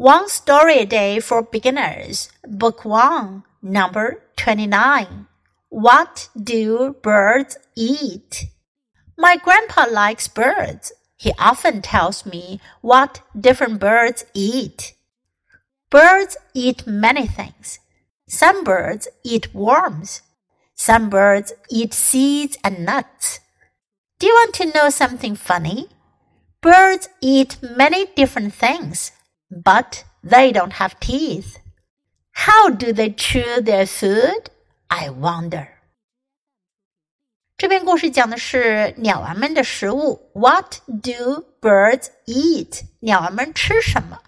One Story a Day for Beginners, Book 1, Number 29. What do birds eat? My grandpa likes birds. He often tells me what different birds eat. Birds eat many things. Some birds eat worms. Some birds eat seeds and nuts. Do you want to know something funny? Birds eat many different things but they don't have teeth. How do they chew their food? I wonder. 这篇故事讲的是鸟儿们的食物。What do birds eat？鸟儿们吃什么？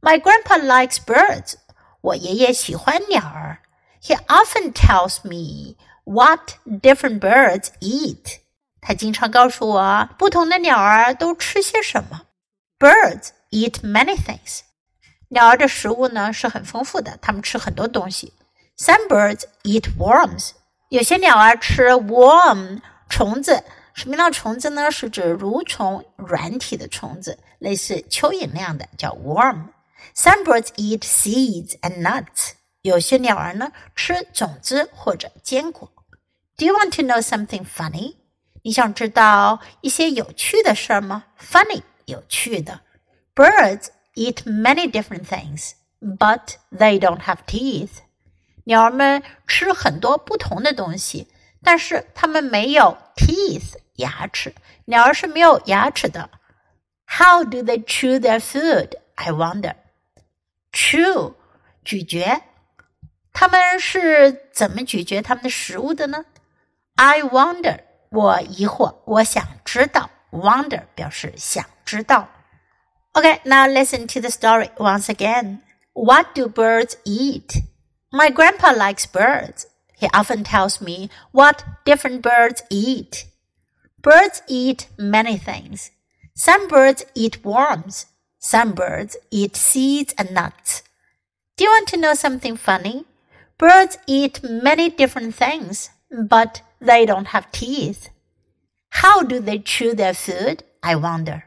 My grandpa likes birds。我爷爷喜欢鸟儿。He often tells me what different birds eat。他经常告诉我不同的鸟儿都吃些什么。Birds eat many things。鸟儿的食物呢是很丰富的，它们吃很多东西。Some birds eat worms。有些鸟儿吃 worm 虫子。什么样的虫子呢？是指蠕虫、软体的虫子，类似蚯蚓那样的，叫 worm。Some birds eat seeds and nuts。有些鸟儿呢吃种子或者坚果。Do you want to know something funny？你想知道一些有趣的事儿吗？Funny，有趣的。Birds eat many different things, but they don't have teeth. 鸟儿们吃很多不同的东西，但是它们没有 teeth 牙齿。鸟儿是没有牙齿的。How do they chew their food? I wonder. Chew 咀嚼，他们是怎么咀嚼他们的食物的呢？I wonder 我疑惑，我想知道。Wonder 表示想知道。 Okay, now listen to the story once again. What do birds eat? My grandpa likes birds. He often tells me what different birds eat. Birds eat many things. Some birds eat worms. Some birds eat seeds and nuts. Do you want to know something funny? Birds eat many different things, but they don't have teeth. How do they chew their food? I wonder.